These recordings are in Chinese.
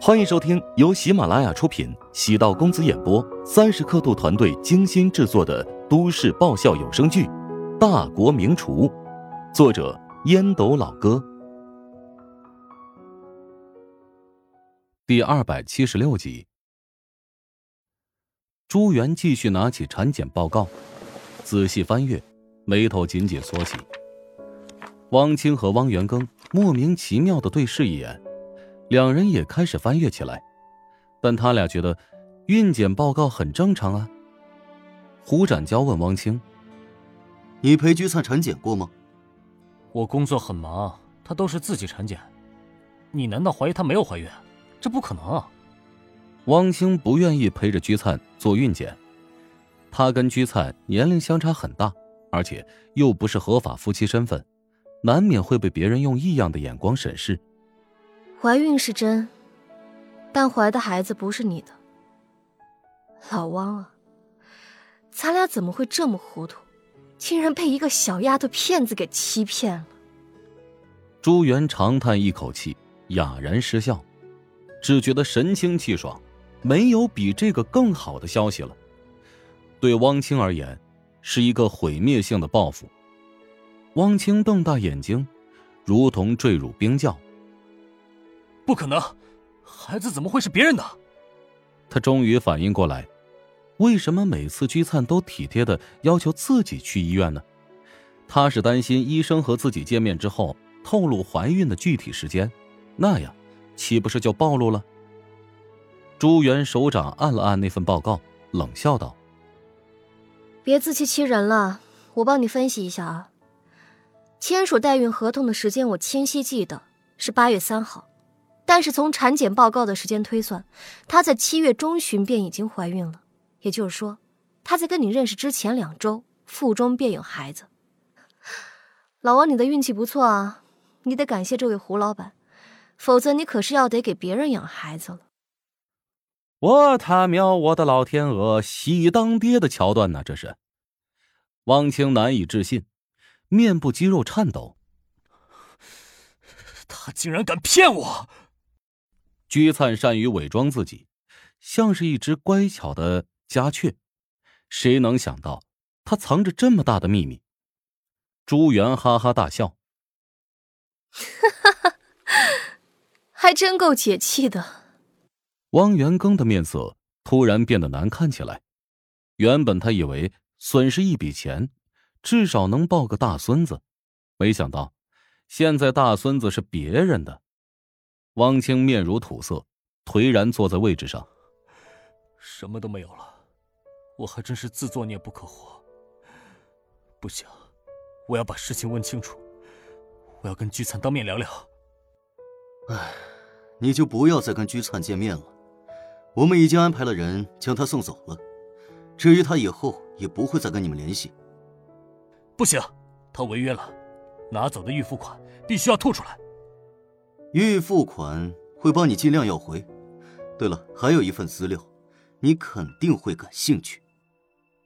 欢迎收听由喜马拉雅出品、喜道公子演播、三十刻度团队精心制作的都市爆笑有声剧《大国名厨》，作者烟斗老哥，第二百七十六集。朱元继续拿起产检报告，仔细翻阅，眉头紧紧锁起。汪清和汪元庚莫名其妙的对视一眼。两人也开始翻阅起来，但他俩觉得孕检报告很正常啊。胡展娇问汪清：“你陪居灿产检过吗？”“我工作很忙，她都是自己产检。你难道怀疑她没有怀孕？这不可能啊！”汪清不愿意陪着居灿做孕检，他跟居灿年龄相差很大，而且又不是合法夫妻身份，难免会被别人用异样的眼光审视。怀孕是真，但怀的孩子不是你的，老汪啊，咱俩怎么会这么糊涂，竟然被一个小丫头片子给欺骗了？朱元长叹一口气，哑然失笑，只觉得神清气爽，没有比这个更好的消息了。对汪清而言，是一个毁灭性的报复。汪清瞪大眼睛，如同坠入冰窖。不可能，孩子怎么会是别人的？他终于反应过来，为什么每次居灿都体贴的要求自己去医院呢？他是担心医生和自己见面之后透露怀孕的具体时间，那样岂不是就暴露了？朱元首长按了按那份报告，冷笑道：“别自欺欺人了，我帮你分析一下啊。签署代孕合同的时间我清晰记得是八月三号。”但是从产检报告的时间推算，她在七月中旬便已经怀孕了，也就是说，她在跟你认识之前两周腹中便有孩子。老王，你的运气不错啊，你得感谢这位胡老板，否则你可是要得给别人养孩子了。我他喵，我的老天鹅，喜当爹的桥段呢？这是，汪清难以置信，面部肌肉颤抖，他竟然敢骗我！居灿善于伪装自己，像是一只乖巧的家雀。谁能想到，他藏着这么大的秘密？朱元哈哈大笑，哈哈，还真够解气的。汪元庚的面色突然变得难看起来。原本他以为损失一笔钱，至少能抱个大孙子，没想到，现在大孙子是别人的。汪清面如土色，颓然坐在位置上。什么都没有了，我还真是自作孽不可活。不行，我要把事情问清楚，我要跟居灿当面聊聊。唉，你就不要再跟居灿见面了，我们已经安排了人将他送走了。至于他以后也不会再跟你们联系。不行，他违约了，拿走的预付款必须要吐出来。预付款会帮你尽量要回。对了，还有一份资料，你肯定会感兴趣。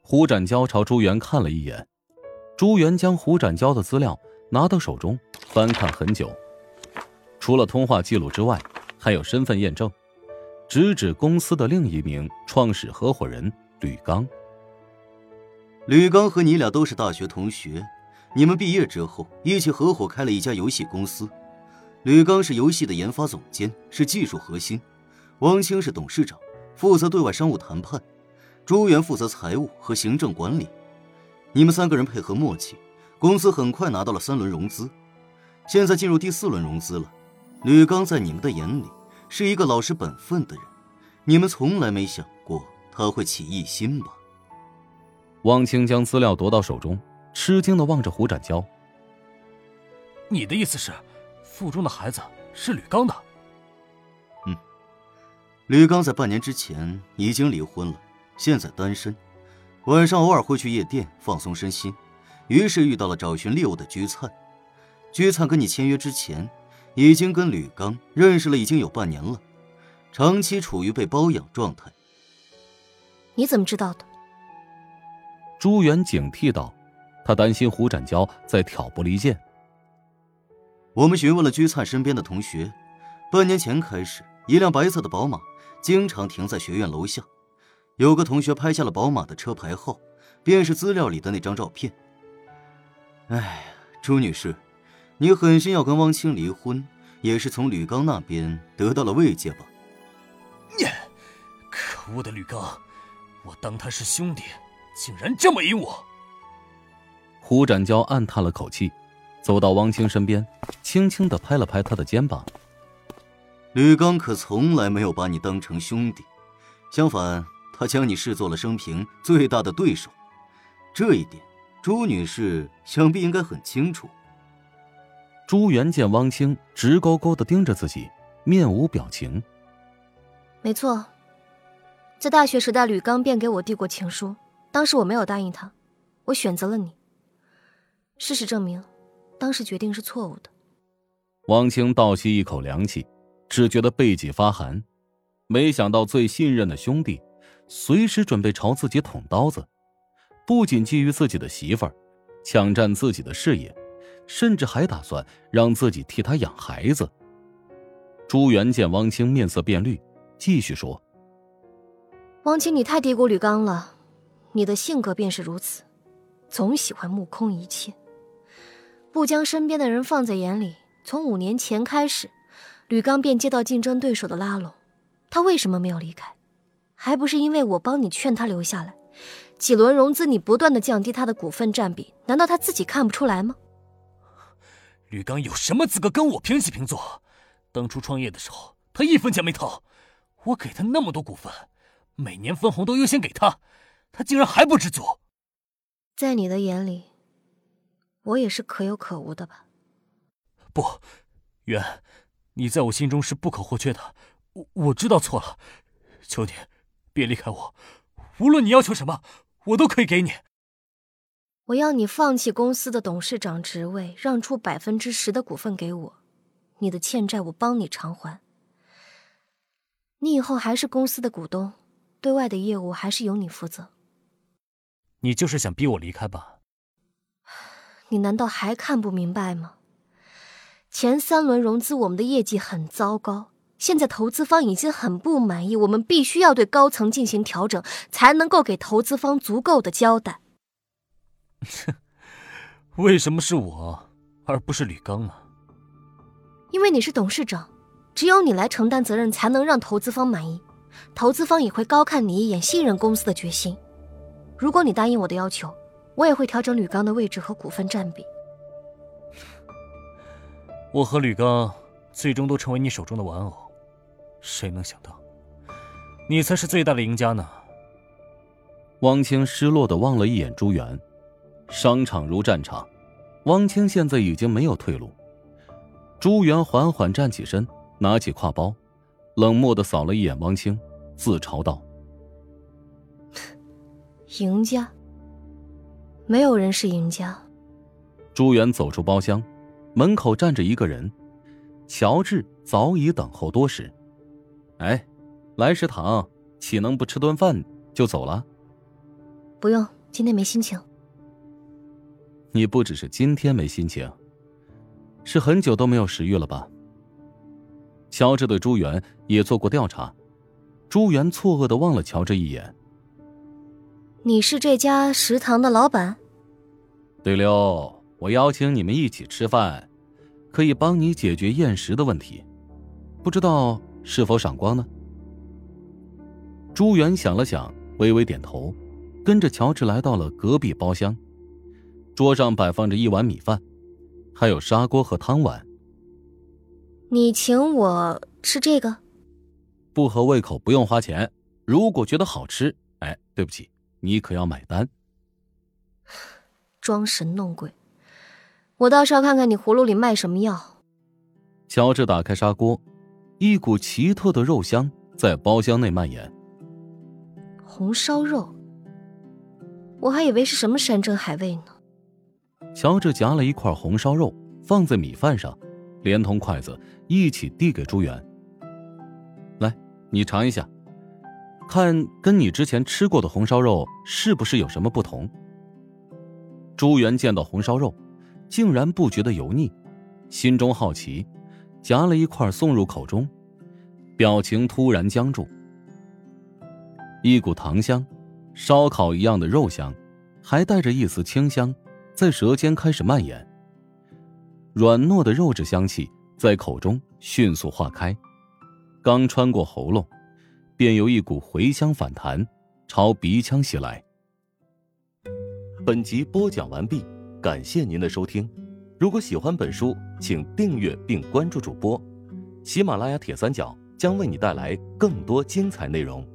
胡展娇朝朱元看了一眼，朱元将胡展娇的资料拿到手中翻看很久，除了通话记录之外，还有身份验证，直指公司的另一名创始合伙人吕刚。吕刚和你俩都是大学同学，你们毕业之后一起合伙开了一家游戏公司。吕刚是游戏的研发总监，是技术核心；汪清是董事长，负责对外商务谈判；朱元负责财务和行政管理。你们三个人配合默契，公司很快拿到了三轮融资，现在进入第四轮融资了。吕刚在你们的眼里是一个老实本分的人，你们从来没想过他会起异心吧？汪清将资料夺到手中，吃惊的望着胡展娇：“你的意思是？”腹中的孩子是吕刚的。嗯，吕刚在半年之前已经离婚了，现在单身，晚上偶尔会去夜店放松身心，于是遇到了找寻猎物的居灿。居灿跟你签约之前，已经跟吕刚认识了已经有半年了，长期处于被包养状态。你怎么知道的？朱元警惕道，他担心胡展娇在挑拨离间。我们询问了居灿身边的同学，半年前开始，一辆白色的宝马经常停在学院楼下。有个同学拍下了宝马的车牌号，便是资料里的那张照片。哎，朱女士，你狠心要跟汪清离婚，也是从吕刚那边得到了慰藉吧？你，可恶的吕刚，我当他是兄弟，竟然这么阴我！胡展娇暗叹了口气，走到汪清身边，轻轻的拍了拍他的肩膀。吕刚可从来没有把你当成兄弟，相反。他将你视作了生平最大的对手，这一点朱女士想必应该很清楚。朱元见汪清直勾勾的盯着自己，面无表情。没错，在大学时代，吕刚便给我递过情书，当时我没有答应他，我选择了你。事实证明，当时决定是错误的。汪清倒吸一口凉气，只觉得背脊发寒，没想到最信任的兄弟。随时准备朝自己捅刀子，不仅觊觎自己的媳妇儿，抢占自己的事业，甚至还打算让自己替他养孩子。朱元见汪清面色变绿，继续说：“汪清，你太低估吕刚了，你的性格便是如此，总喜欢目空一切，不将身边的人放在眼里。从五年前开始，吕刚便接到竞争对手的拉拢，他为什么没有离开？”还不是因为我帮你劝他留下来，几轮融资你不断的降低他的股份占比，难道他自己看不出来吗？吕刚有什么资格跟我平起平坐？当初创业的时候，他一分钱没掏，我给他那么多股份，每年分红都优先给他，他竟然还不知足。在你的眼里，我也是可有可无的吧？不，袁，你在我心中是不可或缺的。我我知道错了，求你。别离开我，无论你要求什么，我都可以给你。我要你放弃公司的董事长职位，让出百分之十的股份给我，你的欠债我帮你偿还。你以后还是公司的股东，对外的业务还是由你负责。你就是想逼我离开吧？你难道还看不明白吗？前三轮融资我们的业绩很糟糕。现在投资方已经很不满意，我们必须要对高层进行调整，才能够给投资方足够的交代。为什么是我，而不是吕刚呢？因为你是董事长，只有你来承担责任，才能让投资方满意，投资方也会高看你一眼，信任公司的决心。如果你答应我的要求，我也会调整吕刚的位置和股份占比。我和吕刚最终都成为你手中的玩偶。谁能想到，你才是最大的赢家呢？汪清失落的望了一眼朱元，商场如战场，汪清现在已经没有退路。朱元缓缓站起身，拿起挎包，冷漠的扫了一眼汪清，自嘲道：“赢家，没有人是赢家。”朱元走出包厢，门口站着一个人，乔治早已等候多时。哎，来食堂，岂能不吃顿饭就走了？不用，今天没心情。你不只是今天没心情，是很久都没有食欲了吧？乔治对朱元也做过调查，朱元错愕的望了乔治一眼。你是这家食堂的老板？对溜，我邀请你们一起吃饭，可以帮你解决厌食的问题，不知道。是否赏光呢？朱元想了想，微微点头，跟着乔治来到了隔壁包厢。桌上摆放着一碗米饭，还有砂锅和汤碗。你请我吃这个？不合胃口不用花钱。如果觉得好吃，哎，对不起，你可要买单。装神弄鬼，我倒是要看看你葫芦里卖什么药。乔治打开砂锅。一股奇特的肉香在包厢内蔓延。红烧肉，我还以为是什么山珍海味呢。乔治夹了一块红烧肉放在米饭上，连同筷子一起递给朱元。来，你尝一下，看跟你之前吃过的红烧肉是不是有什么不同。朱元见到红烧肉，竟然不觉得油腻，心中好奇。夹了一块送入口中，表情突然僵住。一股糖香，烧烤一样的肉香，还带着一丝清香，在舌尖开始蔓延。软糯的肉质香气在口中迅速化开，刚穿过喉咙，便有一股回香反弹，朝鼻腔袭来。本集播讲完毕，感谢您的收听。如果喜欢本书，请订阅并关注主播。喜马拉雅铁三角将为你带来更多精彩内容。